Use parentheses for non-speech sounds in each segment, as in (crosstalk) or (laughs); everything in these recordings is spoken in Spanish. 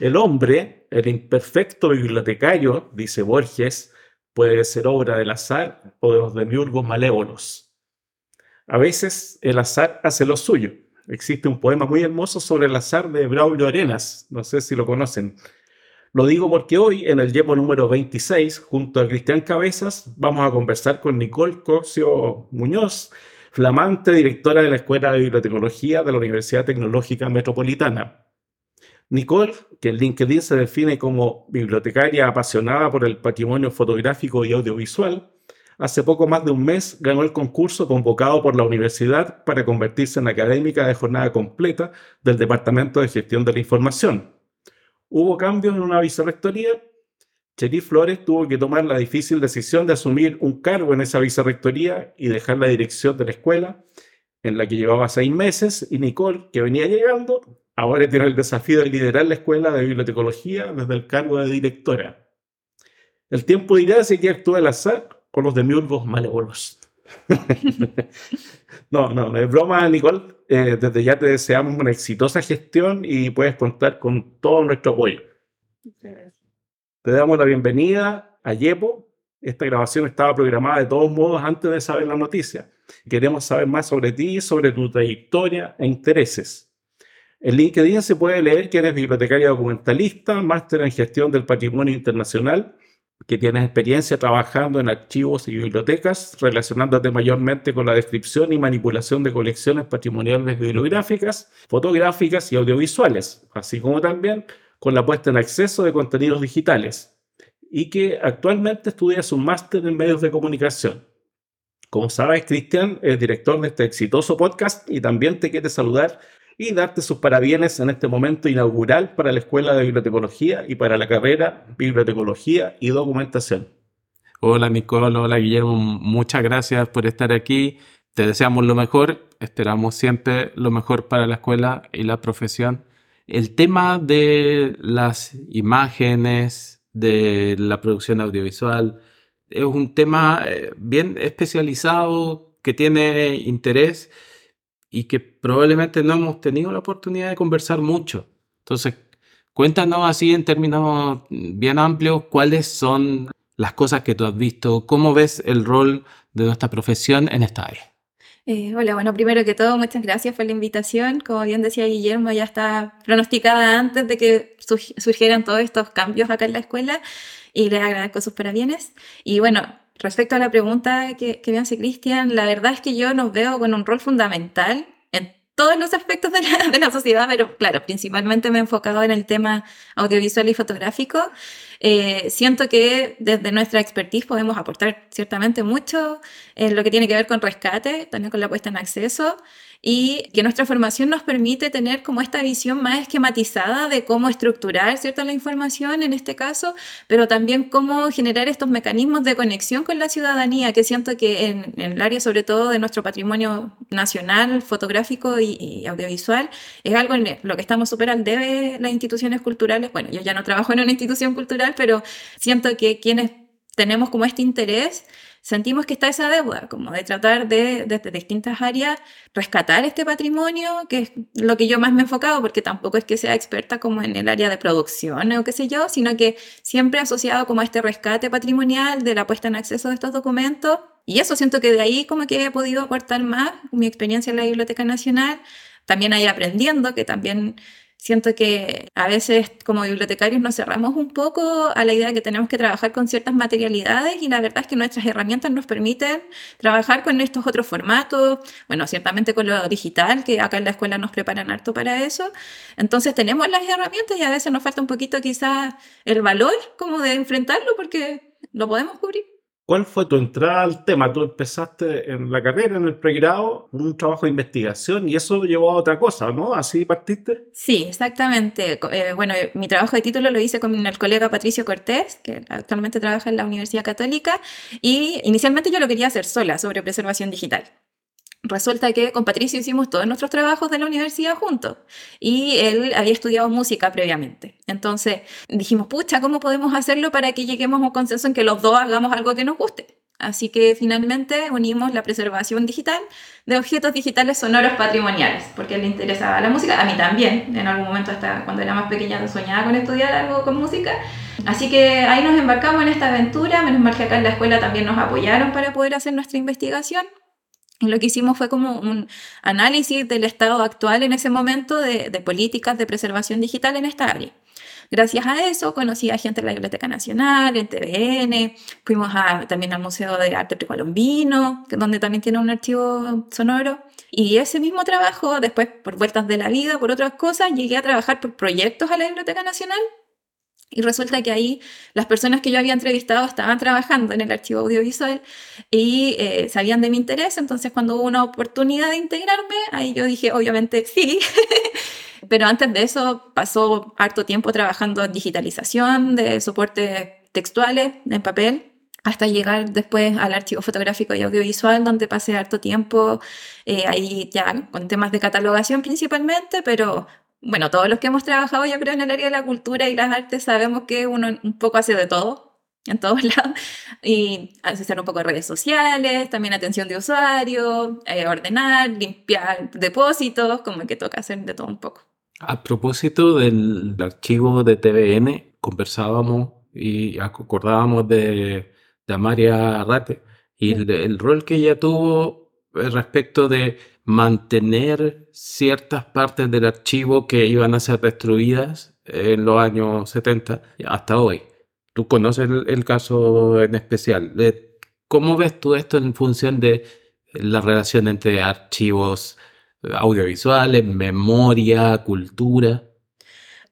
El hombre, el imperfecto bibliotecario, dice Borges, puede ser obra del azar o de los demiurgos malévolos. A veces el azar hace lo suyo. Existe un poema muy hermoso sobre el azar de Braulio Arenas, no sé si lo conocen. Lo digo porque hoy, en el Yepo número 26, junto a Cristian Cabezas, vamos a conversar con Nicole Corcio Muñoz, flamante directora de la Escuela de Bibliotecología de la Universidad Tecnológica Metropolitana. Nicole, que en LinkedIn se define como bibliotecaria apasionada por el patrimonio fotográfico y audiovisual, hace poco más de un mes ganó el concurso convocado por la universidad para convertirse en académica de jornada completa del Departamento de Gestión de la Información. Hubo cambios en una vicerrectoría. Cherí Flores tuvo que tomar la difícil decisión de asumir un cargo en esa vicerrectoría y dejar la dirección de la escuela, en la que llevaba seis meses, y Nicole, que venía llegando, Ahora tiene el desafío de liderar la escuela de bibliotecología desde el cargo de directora. El tiempo dirá si aquí actúa el azar o los demiurgos malévolos. (laughs) no, no, es broma, Nicole. Eh, desde ya te deseamos una exitosa gestión y puedes contar con todo nuestro apoyo. Te damos la bienvenida a Yepo. Esta grabación estaba programada de todos modos antes de saber la noticia. Queremos saber más sobre ti, sobre tu trayectoria e intereses. En LinkedIn se puede leer que eres bibliotecaria documentalista, máster en gestión del patrimonio internacional, que tienes experiencia trabajando en archivos y bibliotecas, relacionándote mayormente con la descripción y manipulación de colecciones patrimoniales bibliográficas, fotográficas y audiovisuales, así como también con la puesta en acceso de contenidos digitales, y que actualmente estudias un máster en medios de comunicación. Como sabes, Cristian es director de este exitoso podcast y también te quiere saludar y darte sus parabienes en este momento inaugural para la Escuela de Bibliotecología y para la carrera Bibliotecología y Documentación. Hola Nicole, hola Guillermo, muchas gracias por estar aquí. Te deseamos lo mejor, esperamos siempre lo mejor para la escuela y la profesión. El tema de las imágenes, de la producción audiovisual, es un tema eh, bien especializado que tiene interés y que probablemente no hemos tenido la oportunidad de conversar mucho. Entonces, cuéntanos así en términos bien amplios cuáles son las cosas que tú has visto, cómo ves el rol de nuestra profesión en esta área. Eh, hola, bueno, primero que todo, muchas gracias por la invitación. Como bien decía Guillermo, ya está pronosticada antes de que surgieran todos estos cambios acá en la escuela y le agradezco sus parabienes. Y bueno, Respecto a la pregunta que, me hace Cristian, la verdad es que yo nos veo con un rol fundamental en todos los aspectos de la, de la, sociedad, pero claro, principalmente me he enfocado en el tema audiovisual y fotográfico. Eh, siento que desde nuestra expertise podemos aportar ciertamente mucho en lo que tiene que ver con rescate, también con la puesta en acceso y que nuestra formación nos permite tener como esta visión más esquematizada de cómo estructurar cierta la información en este caso, pero también cómo generar estos mecanismos de conexión con la ciudadanía, que siento que en, el área sobre todo de nuestro patrimonio nacional, fotográfico y, audiovisual, es algo en lo que estamos súper al debe las instituciones culturales. Bueno, yo ya no trabajo en una institución cultural, pero siento que quienes tenemos como este interés, sentimos que está esa deuda, como de tratar de, desde distintas áreas, rescatar este patrimonio, que es lo que yo más me he enfocado, porque tampoco es que sea experta como en el área de producción o qué sé yo, sino que siempre asociado como a este rescate patrimonial de la puesta en acceso de estos documentos. Y eso siento que de ahí como que he podido aportar más mi experiencia en la Biblioteca Nacional, también ahí aprendiendo, que también Siento que a veces como bibliotecarios nos cerramos un poco a la idea de que tenemos que trabajar con ciertas materialidades y la verdad es que nuestras herramientas nos permiten trabajar con estos otros formatos, bueno, ciertamente con lo digital, que acá en la escuela nos preparan harto para eso. Entonces tenemos las herramientas y a veces nos falta un poquito quizás el valor como de enfrentarlo porque lo podemos cubrir. ¿Cuál fue tu entrada al tema? Tú empezaste en la carrera, en el pregrado, un trabajo de investigación y eso llevó a otra cosa, ¿no? ¿Así partiste? Sí, exactamente. Eh, bueno, mi trabajo de título lo hice con el colega Patricio Cortés, que actualmente trabaja en la Universidad Católica, y inicialmente yo lo quería hacer sola sobre preservación digital. Resulta que con Patricio hicimos todos nuestros trabajos de la universidad juntos y él había estudiado música previamente. Entonces dijimos, pucha, ¿cómo podemos hacerlo para que lleguemos a un consenso en que los dos hagamos algo que nos guste? Así que finalmente unimos la preservación digital de objetos digitales sonoros patrimoniales, porque le interesaba la música, a mí también, en algún momento hasta cuando era más pequeña soñaba con estudiar algo con música. Así que ahí nos embarcamos en esta aventura, menos mal que acá en la escuela también nos apoyaron para poder hacer nuestra investigación. Lo que hicimos fue como un análisis del estado actual en ese momento de, de políticas de preservación digital en esta área. Gracias a eso conocí a gente de la Biblioteca Nacional, en TVN, fuimos a, también al Museo de Arte Precolombino, donde también tiene un archivo sonoro. Y ese mismo trabajo, después por vueltas de la vida, por otras cosas, llegué a trabajar por proyectos a la Biblioteca Nacional. Y resulta que ahí las personas que yo había entrevistado estaban trabajando en el archivo audiovisual y eh, sabían de mi interés, entonces cuando hubo una oportunidad de integrarme, ahí yo dije, obviamente sí. (laughs) Pero antes de eso pasó harto tiempo trabajando en digitalización de soportes textuales en papel hasta llegar después al archivo fotográfico y audiovisual, donde pasé harto tiempo eh, ahí ya con temas de catalogación principalmente, pero bueno, todos los que hemos trabajado yo creo en el área de la cultura y las artes sabemos que uno un poco hace de todo, en todos (laughs) lados, y hacer un poco de redes sociales, también atención de usuario, eh, ordenar, limpiar depósitos, como que toca hacer de todo un poco. A propósito del archivo de TVN, conversábamos y acordábamos de, de Amaria Arrate y el, rol que ella tuvo respecto de mantener ciertas partes del archivo que iban a ser destruidas en los años 70 hasta hoy. Tú conoces el, caso en especial. ¿Cómo ves tú esto en función de la relación entre archivos audiovisuales, memoria, cultura.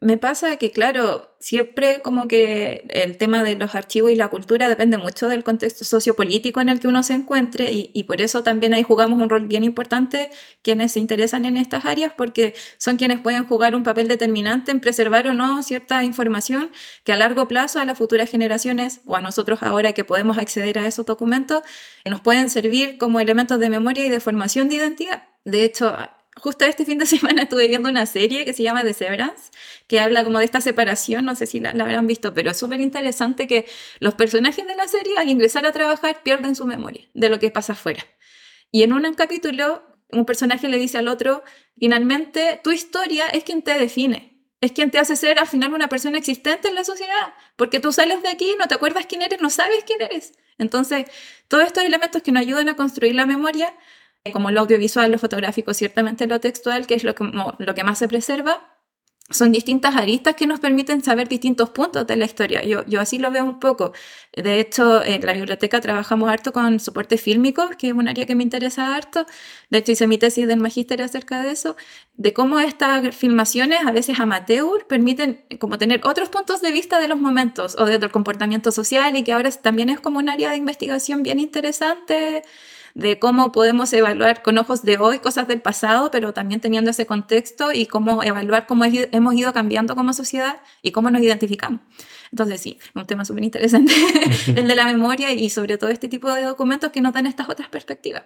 Me pasa que, claro, siempre como que el tema de los archivos y la cultura depende mucho del contexto sociopolítico en el que uno se encuentre y, por eso también ahí jugamos un rol bien importante quienes se interesan en estas áreas porque son quienes pueden jugar un papel determinante en preservar o no cierta información que a largo plazo a las futuras generaciones o a nosotros ahora que podemos acceder a esos documentos nos pueden servir como elementos de memoria y de formación de identidad. De hecho, justo este fin de (laughs) semana estuve viendo una serie que se llama The Severance, que habla como de esta separación, no sé si la, habrán visto, pero es súper interesante que los personajes de la serie al ingresar a trabajar pierden su memoria de lo que pasa afuera. Y en un capítulo, un personaje le dice al otro, finalmente, tu historia es quien te define. Es quien te hace ser al final una persona existente en la sociedad, porque tú sales de aquí, no te acuerdas quién eres, no sabes quién eres. Entonces, todos estos elementos que nos ayudan a construir la memoria como lo audiovisual, lo fotográfico, ciertamente lo textual, que es lo que, lo que más se preserva, son distintas aristas que nos permiten saber distintos puntos de la historia. Yo, yo así lo veo un poco. De hecho, en la biblioteca trabajamos harto con soportes fílmicos, que es un área que me interesa harto. De hecho, hice mi tesis del magíster acerca de eso, de cómo estas filmaciones, a veces amateur, permiten como tener otros puntos de vista de los momentos o del comportamiento social y que ahora también es como un área de investigación bien interesante de cómo podemos evaluar con ojos de hoy cosas del pasado, pero también teniendo ese contexto y cómo evaluar cómo hemos ido cambiando como sociedad y cómo nos identificamos. Entonces sí, un tema súper interesante, (laughs) el de la memoria y sobre todo este tipo de documentos que nos dan estas otras perspectivas.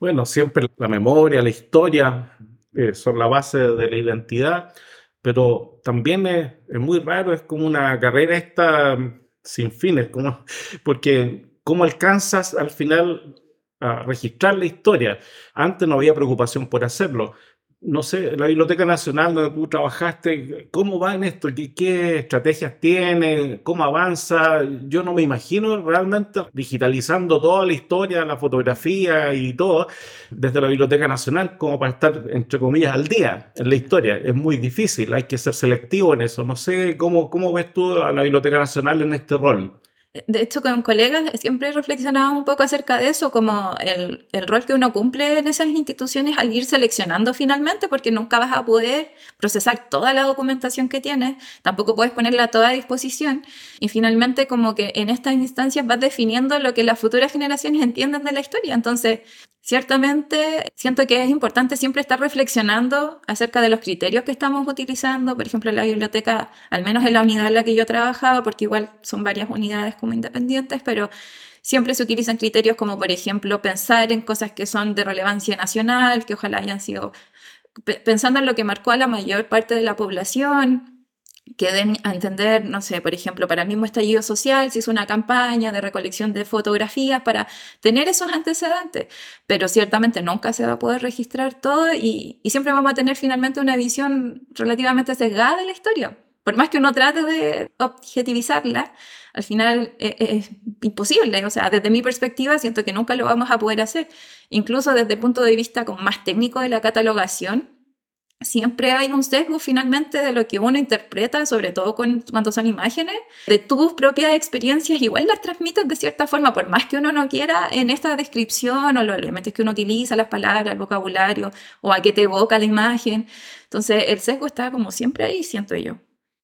Bueno, siempre la memoria, la historia eh, son la base de la identidad, pero también es, es, muy raro, es como una carrera esta sin fines, como, porque cómo alcanzas al final a registrar la historia. Antes no había preocupación por hacerlo. No sé, la Biblioteca Nacional donde tú trabajaste, ¿cómo va en esto? ¿Qué, ¿Qué, estrategias tiene? ¿Cómo avanza? Yo no me imagino realmente digitalizando toda la historia, la fotografía y todo desde la Biblioteca Nacional como para estar, entre comillas, al día en la historia. Es muy difícil, hay que ser selectivo en eso. No sé, ¿cómo, cómo ves tú a la Biblioteca Nacional en este rol? De hecho, con colegas siempre reflexionaba un poco acerca de eso, como el, el, rol que uno cumple en esas instituciones al ir seleccionando finalmente, porque nunca vas a poder procesar toda la documentación que tienes, tampoco puedes ponerla a toda disposición, y finalmente como que en estas instancias vas definiendo lo que las futuras generaciones entienden de la historia. Entonces, Ciertamente, siento que es importante siempre estar reflexionando acerca de los criterios que estamos utilizando, por ejemplo, la biblioteca, al menos en la unidad en la que yo trabajaba, porque igual son varias unidades como independientes, pero siempre se utilizan criterios como, por ejemplo, pensar en cosas que son de relevancia nacional, que ojalá hayan sido pensando en lo que marcó a la mayor parte de la población, que den a entender, no sé, por ejemplo, para el mismo estallido social, si es una campaña de recolección de fotografías para tener esos antecedentes, pero ciertamente nunca se va a poder registrar todo y, y siempre vamos a tener finalmente una visión relativamente sesgada de la historia. Por más que uno trate de objetivizarla, al final es, es, imposible. O sea, desde mi perspectiva siento que nunca lo vamos a poder hacer. Incluso desde el punto de vista como más técnico de la catalogación, siempre hay un sesgo finalmente de lo que uno interpreta, sobre todo cuando son imágenes, de tus propias experiencias, igual las transmites de cierta forma, por más que uno no quiera en esta descripción o los elementos que uno utiliza, las palabras, el vocabulario, o a qué te evoca la imagen. Entonces, el sesgo está como siempre ahí, siento yo.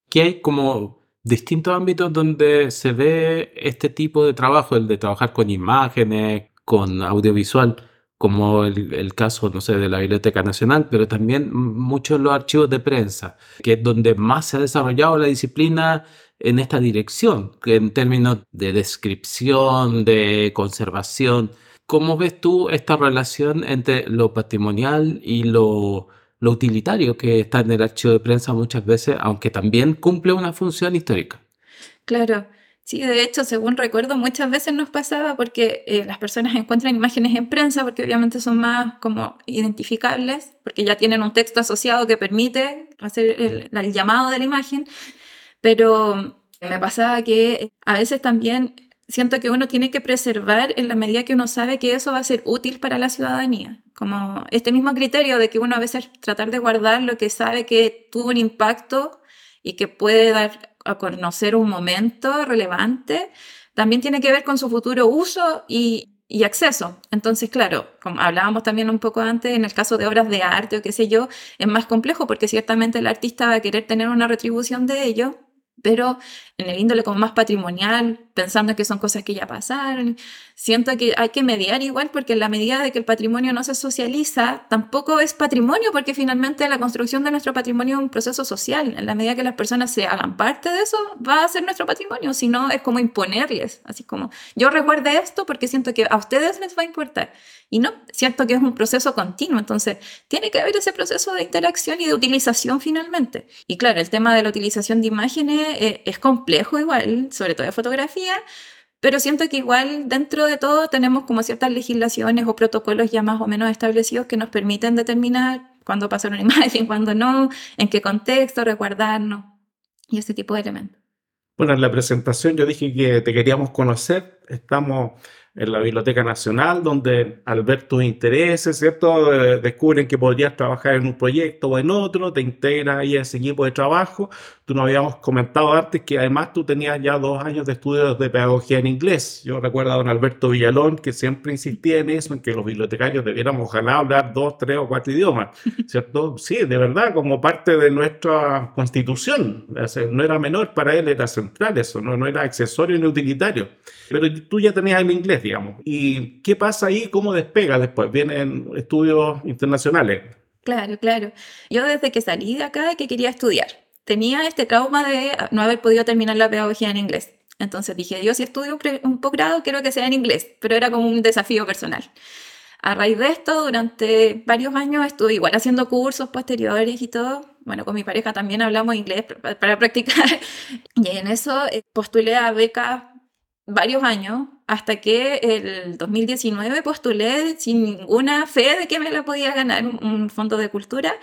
Que hay como distintos ámbitos donde se ve este tipo de trabajo, el de trabajar con imágenes, con audiovisual como el, el, caso, no sé, de la Biblioteca Nacional, pero también muchos los archivos de prensa, que es donde más se ha desarrollado la disciplina en esta dirección, en términos de descripción, de conservación. ¿Cómo ves tú esta relación entre lo patrimonial y lo, lo utilitario que está en el archivo de prensa muchas veces, aunque también cumple una función histórica? Claro. Sí, de hecho, según recuerdo, muchas veces nos pasaba porque eh, las personas encuentran imágenes en prensa porque obviamente son más como identificables, porque ya tienen un texto asociado que permite hacer el, el llamado de la imagen, pero me pasaba que a veces también siento que uno tiene que preservar en la medida que uno sabe que eso va a ser útil para la ciudadanía. Como este mismo criterio de que uno a veces tratar de guardar lo que sabe que tuvo un impacto y que puede dar a conocer un momento relevante, también tiene que ver con su futuro uso y, acceso. Entonces, claro, como hablábamos también un poco antes, en el caso de obras de arte o qué sé yo, es más complejo porque ciertamente el artista va a querer tener una retribución de ello, pero en el índole como más patrimonial, pensando que son cosas que ya pasaron, siento que hay que mediar igual porque en la medida de que el patrimonio no se socializa, tampoco es patrimonio porque finalmente la construcción de nuestro patrimonio es un proceso social. En la medida que las personas se hagan parte de eso, va a ser nuestro patrimonio, si no es como imponerles, así como yo recuerde esto porque siento que a ustedes les va a importar. Y no, siento que es un proceso continuo, entonces tiene que haber ese proceso de interacción y de utilización finalmente. Y claro, el tema de la utilización de imágenes eh, es complejo igual, sobre todo de fotografía, pero siento que igual dentro de todo tenemos como ciertas legislaciones o protocolos ya más o menos establecidos que nos permiten determinar cuándo pasar una (laughs) imagen, cuándo no, en qué contexto, recordarnos y ese tipo de elementos. Bueno, en la presentación yo dije que te queríamos conocer. Estamos en la Biblioteca Nacional, donde al ver tus intereses, ¿cierto? descubren que podrías trabajar en un proyecto o en otro, te integras ahí a ese equipo de trabajo. Tú nos habíamos comentado antes que además tú tenías ya dos años de estudios de pedagogía en inglés. Yo recuerdo a don Alberto Villalón que siempre insistía en eso, en que los bibliotecarios debiéramos ojalá hablar dos, tres o cuatro idiomas, (laughs) ¿cierto? Sí, de verdad, como parte de nuestra constitución. No era menor, para él era central eso, no, no era accesorio ni utilitario. Pero tú ya tenías el inglés, digamos. ¿Y qué pasa ahí? ¿Cómo despega después? Vienen estudios internacionales. Claro, claro. Yo desde que salí de acá que quería estudiar, tenía este trauma de no haber podido terminar la pedagogía en inglés. Entonces dije, yo si estudio un, posgrado quiero que sea en inglés, pero era como un desafío personal. A raíz de esto, durante varios años estuve igual haciendo cursos posteriores y todo. Bueno, con mi pareja también hablamos inglés para practicar. (laughs) Y en eso eh, postulé a becas varios años hasta que el 2019 postulé sin ninguna fe de que me la podía ganar un, fondo de cultura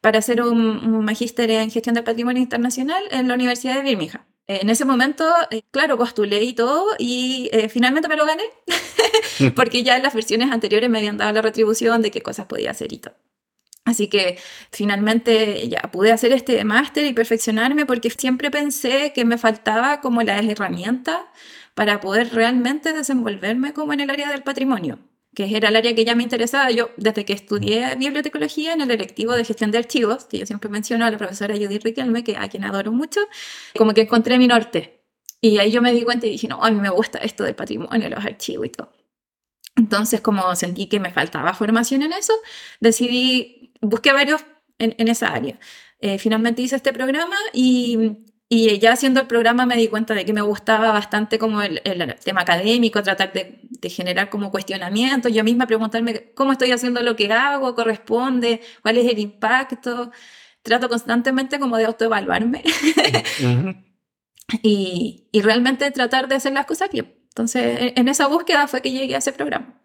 para hacer un, un, magíster en gestión del patrimonio internacional en la Universidad de Birmingham. En ese momento, eh, claro, postulé y todo y eh, finalmente me lo gané (laughs) porque ya en las versiones anteriores me habían dado la retribución de qué cosas podía hacer y todo. Así que finalmente ya pude hacer este máster y perfeccionarme porque siempre pensé que me faltaba como las herramientas para poder realmente desenvolverme como en el área del patrimonio, que era el área que ya me interesaba. Yo, desde que estudié bibliotecología en el electivo de gestión de archivos, que yo siempre menciono a la profesora Judith Riquelme, que a quien adoro mucho, como que encontré mi norte. Y ahí yo me di cuenta y dije, no, a mí me gusta esto del patrimonio, los archivos y todo. Entonces, como sentí que me faltaba formación en eso, decidí, busqué varios en, en esa área. Eh, finalmente hice este programa y y ya haciendo el programa me di cuenta de que me gustaba bastante como el, el tema académico, tratar de, de, generar como cuestionamientos, yo misma preguntarme cómo estoy haciendo lo que hago, corresponde, cuál es el impacto. trato constantemente como de autoevaluarme (laughs) y, y realmente tratar de hacer las cosas bien. Entonces, en esa búsqueda fue que llegué a ese programa.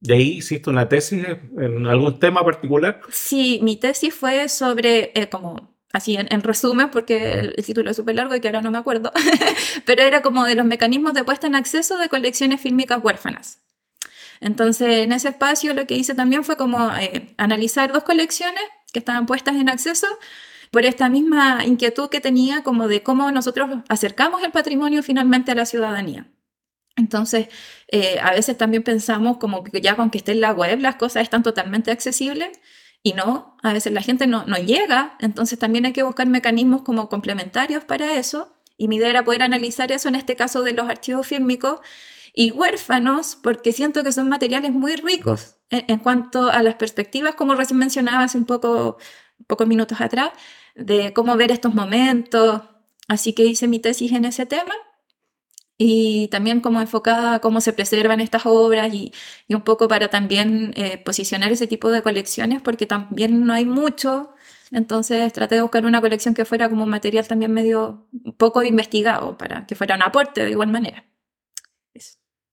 ¿De ahí hiciste una tesis en algún tema particular? Sí, mi tesis fue sobre, eh, como así en, resumen, porque el, título es súper largo y que ahora no me acuerdo, (laughs) pero era como de los mecanismos de puesta en acceso de colecciones fílmicas huérfanas. Entonces, en ese espacio lo que hice también fue como eh, analizar dos colecciones que estaban puestas en acceso por esta misma inquietud que tenía como de cómo nosotros acercamos el patrimonio finalmente a la ciudadanía. Entonces, eh, a veces también pensamos como que ya con que esté en la web las cosas están totalmente accesibles y no, a veces la gente no, no llega, entonces también hay que buscar mecanismos como complementarios para eso. Y mi idea era poder analizar eso en este caso de los archivos fílmicos y huérfanos, porque siento que son materiales muy ricos en, cuanto a las perspectivas, como recién mencionaba hace un poco, pocos minutos atrás, de cómo ver estos momentos. Así que hice mi tesis en ese tema y también como enfocada a cómo se preservan estas obras y, y un poco para también eh, posicionar ese tipo de colecciones porque también no hay mucho. Entonces traté de buscar una colección que fuera como un material también medio poco investigado para que fuera un aporte de igual manera.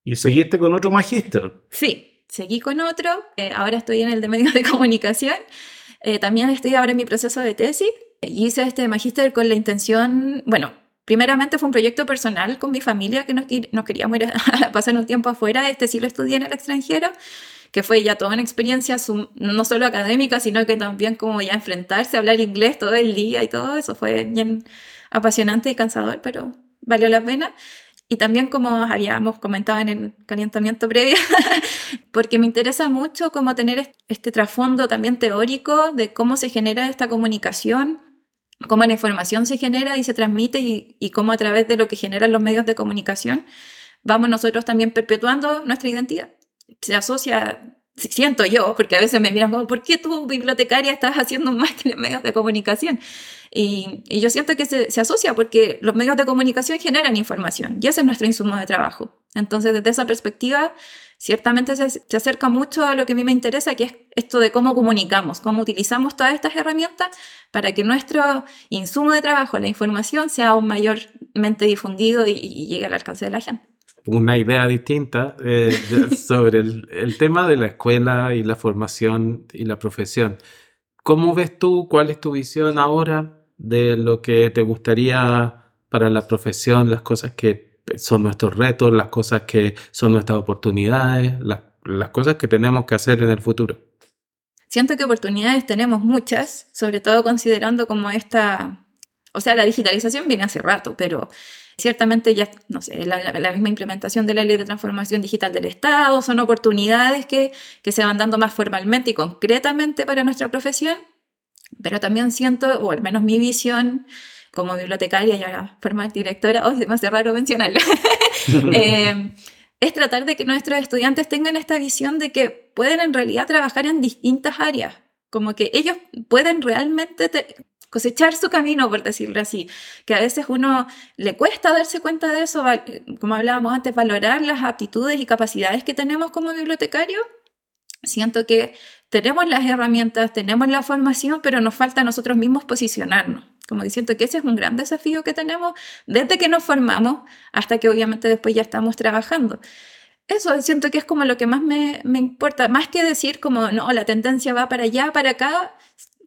¿Y seguiste con otro magíster? Sí, seguí con otro. Eh, ahora estoy en el de medios de comunicación. Eh, también estoy ahora en mi proceso de tesis. Y hice este magíster con la intención, bueno, Primeramente fue un proyecto personal con mi familia que nos, nos queríamos ir (laughs) a pasar un tiempo afuera. Este sí lo estudié en el extranjero, que fue ya toda una experiencia no solo académica, sino que también como ya enfrentarse hablar inglés todo el día y todo eso. Fue bien apasionante y cansador, pero valió la pena. Y también como habíamos comentado en el calentamiento previo, (laughs) porque me interesa mucho como tener este trasfondo también teórico de cómo se genera esta comunicación cómo la información se genera y se transmite y, cómo a través de lo que generan los medios de comunicación vamos nosotros también perpetuando nuestra identidad. Se asocia, siento yo, porque a veces me miran como, ¿por qué tú, bibliotecaria, estás haciendo un máster en medios de comunicación? Y, yo siento que se, se, asocia porque los medios de comunicación generan información y ese es nuestro insumo de trabajo. Entonces, desde esa perspectiva, ciertamente se, acerca mucho a lo que a mí me interesa, que es esto de cómo comunicamos, cómo utilizamos todas estas herramientas para que nuestro insumo de trabajo, la información, sea aún mayormente difundido y, llegue al alcance de la gente. Una idea distinta eh, (laughs) sobre el, el tema de la escuela y la formación y la profesión. ¿Cómo ves tú, cuál es tu visión ahora de lo que te gustaría para la profesión, las cosas que son nuestros retos, las cosas que son nuestras oportunidades, las, las cosas que tenemos que hacer en el futuro. Siento que oportunidades tenemos muchas, sobre todo considerando como esta, o sea, la digitalización viene hace rato, pero ciertamente ya, no sé, la, la, misma implementación de la ley de transformación digital del Estado, son oportunidades que, que se van dando más formalmente y concretamente para nuestra profesión, pero también siento, o al menos mi visión, como bibliotecaria y ahora forma directora, oh, es demasiado raro mencionarlo, (laughs) eh, es tratar de que nuestros estudiantes tengan esta visión de que pueden en realidad trabajar en distintas áreas, como que ellos pueden realmente cosechar su camino, por decirlo así, que a veces uno le cuesta darse cuenta de eso, como hablábamos antes, valorar las aptitudes y capacidades que tenemos como bibliotecario. Siento que tenemos las herramientas, tenemos la formación, pero nos falta a nosotros mismos posicionarnos. Como diciendo que ese es un gran desafío que tenemos desde que nos formamos hasta que obviamente después ya estamos trabajando. Eso siento que es como lo que más me, me importa, más que decir como, no, la tendencia va para allá, para acá,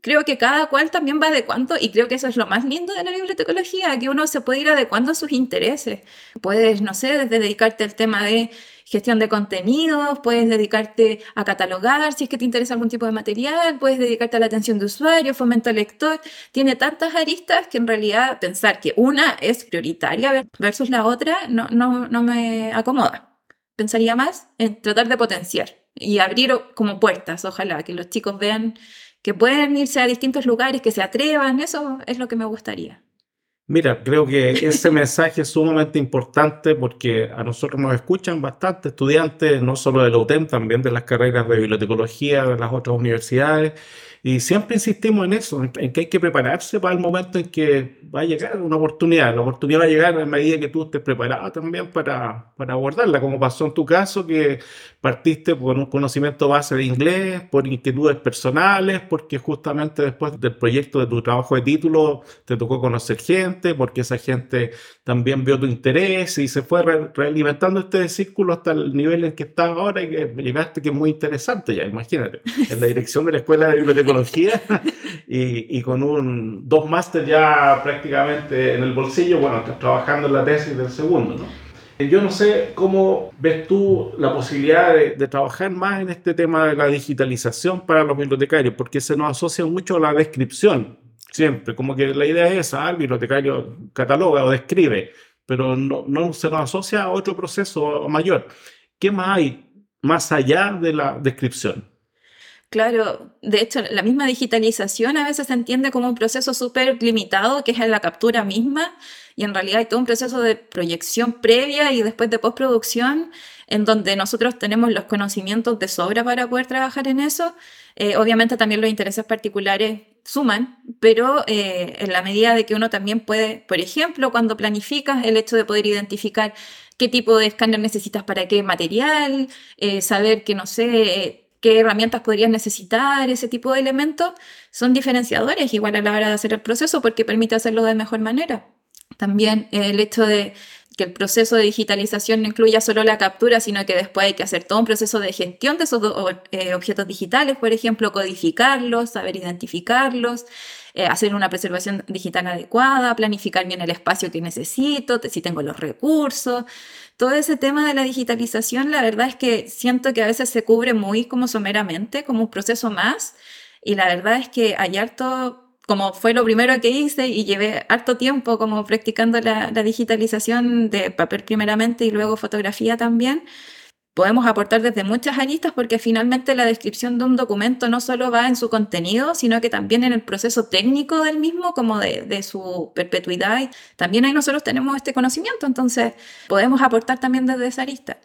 creo que cada cual también va adecuando y creo que eso es lo más lindo de la bibliotecología, que uno se puede ir adecuando a sus intereses. Puedes, no sé, desde dedicarte al tema de gestión de contenidos, puedes dedicarte a catalogar si es que te interesa algún tipo de material, puedes dedicarte a la atención de usuario, fomento lector. Tiene tantas aristas que en realidad pensar que una es prioritaria versus la otra no, no, no me acomoda. Pensaría más en tratar de potenciar y abrir como puertas, ojalá, que los chicos vean que pueden irse a distintos lugares, que se atrevan, eso es lo que me gustaría. Mira, creo que (laughs) ese mensaje es sumamente importante porque a nosotros nos escuchan bastante estudiantes, no solo de la UTEM, también de las carreras de bibliotecología de las otras universidades. Y siempre insistimos en eso, en que hay que prepararse para el momento en que va a llegar una oportunidad. La oportunidad va a llegar a medida que tú estés preparado también para, para abordarla, como pasó en tu caso, que partiste por un conocimiento base de inglés, por inquietudes personales, porque justamente después del proyecto de tu trabajo de título te tocó conocer gente, porque esa gente también vio tu interés y se fue realimentando este círculo hasta el nivel en que estás ahora y que llegaste, que es muy interesante ya, imagínate, en la dirección de la Escuela de Bibliotecología (laughs) y, y con un, dos máster ya prácticamente en el bolsillo, bueno, estás trabajando en la tesis del segundo, ¿no? Yo no sé cómo ves tú la posibilidad de, de, trabajar más en este tema de la digitalización para los bibliotecarios, porque se nos asocia mucho a la descripción, siempre, como que la idea es esa, el bibliotecario cataloga o describe, pero no, no se nos asocia a otro proceso mayor. ¿Qué más hay más allá de la descripción? Claro, de hecho, la misma digitalización a veces se entiende como un proceso súper limitado, que es en la captura misma, y en realidad hay todo un proceso de proyección previa y después de postproducción, en donde nosotros tenemos los conocimientos de sobra para poder trabajar en eso. Eh, obviamente también los intereses particulares suman, pero eh, en la medida de que uno también puede, por ejemplo, cuando planificas el hecho de poder identificar qué tipo de escáner necesitas para qué material, eh, saber que, no sé, qué herramientas podrías necesitar, ese tipo de elementos, son diferenciadores igual a la hora de hacer el proceso porque permite hacerlo de mejor manera. También el hecho de que el proceso de digitalización no incluya solo la captura, sino que después hay que hacer todo un proceso de gestión de esos eh, objetos digitales, por ejemplo, codificarlos, saber identificarlos, eh, hacer una preservación digital adecuada, planificar bien el espacio que necesito, si tengo los recursos. Todo ese tema de la digitalización, la verdad es que siento que a veces se cubre muy como someramente, como un proceso más, y la verdad es que hay harto como fue lo primero que hice y llevé harto tiempo como practicando la, la, digitalización de papel primeramente y luego fotografía también, podemos aportar desde muchas aristas porque finalmente la descripción de un documento no solo va en su contenido, sino que también en el proceso técnico del mismo, como de, su perpetuidad. También ahí nosotros tenemos este conocimiento, entonces podemos aportar también desde esa arista.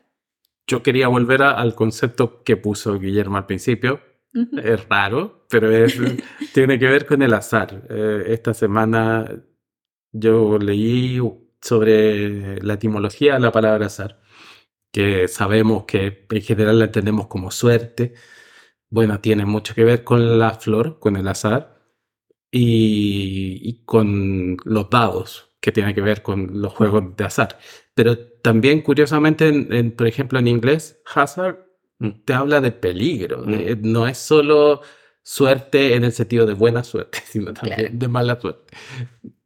Yo quería volver al concepto que puso Guillermo al principio. Es raro, pero (laughs) tiene que ver con el azar. Eh, esta semana yo leí sobre la etimología de la palabra azar que sabemos que en general la entendemos como suerte, bueno, tiene mucho que ver con la flor, con el azar, y, con los dados, que tiene que ver con los juegos de azar. Pero también, curiosamente, en, por ejemplo, en inglés, hazard te habla de peligro. Mm. no es solo suerte en el sentido de buena suerte, (laughs) sino también de mala suerte.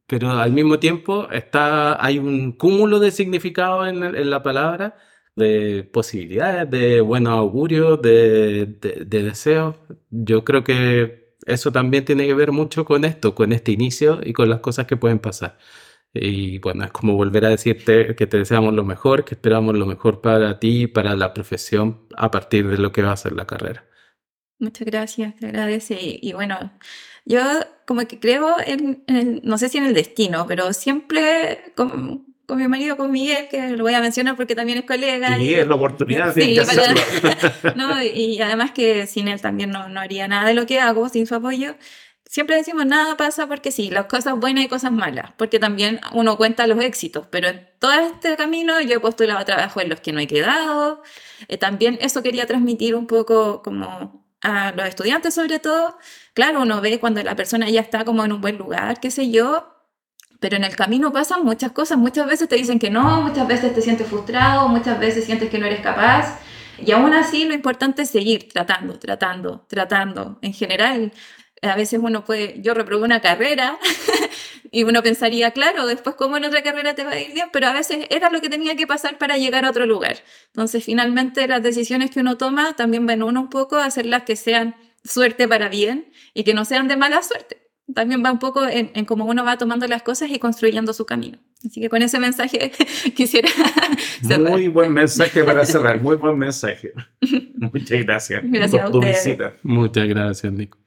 Pero al mismo tiempo está, hay un cúmulo de significado en, en la palabra de posibilidades, de buenos augurios, de, de, deseos. Yo creo que eso también tiene que ver mucho con esto, con este inicio y con las cosas que pueden pasar. Y bueno, es como volver a decirte que te deseamos lo mejor, que esperamos lo mejor para ti y para la profesión a partir de lo que va a ser la carrera. Muchas gracias, te agradece. Y, bueno, yo como que creo en, en, no sé si en el destino, pero siempre como, con mi marido, con Miguel, que lo voy a mencionar porque también es colega. Y, es la oportunidad sí, (laughs) no, y, además que sin él también no, no haría nada de lo que hago, sin su apoyo. Siempre decimos, nada pasa porque sí, las cosas buenas y cosas malas, porque también uno cuenta los éxitos, pero en todo este camino yo he postulado a trabajo en los que no he quedado. Eh, también eso quería transmitir un poco como a los estudiantes sobre todo. Claro, uno ve cuando la persona ya está como en un buen lugar, qué sé yo, pero en el camino pasan muchas cosas. Muchas veces te dicen que no, muchas veces te sientes frustrado, muchas veces sientes que no eres capaz. Y aún así lo importante es seguir tratando, tratando, tratando. En general, a veces uno puede, yo reprobé una carrera (laughs) y uno pensaría, claro, después cómo en otra carrera te va a ir bien, pero a veces era lo que tenía que pasar para llegar a otro lugar. Entonces, finalmente las decisiones que uno toma también ven uno un poco a hacerlas que sean suerte para bien y que no sean de mala suerte también va un poco en, cómo uno va tomando las cosas y construyendo su camino. Así que con ese mensaje (laughs) quisiera (laughs) cerrar. Muy buen mensaje para cerrar, muy buen mensaje. (laughs) Muchas gracias, gracias por tu visita. Muchas gracias, Nico.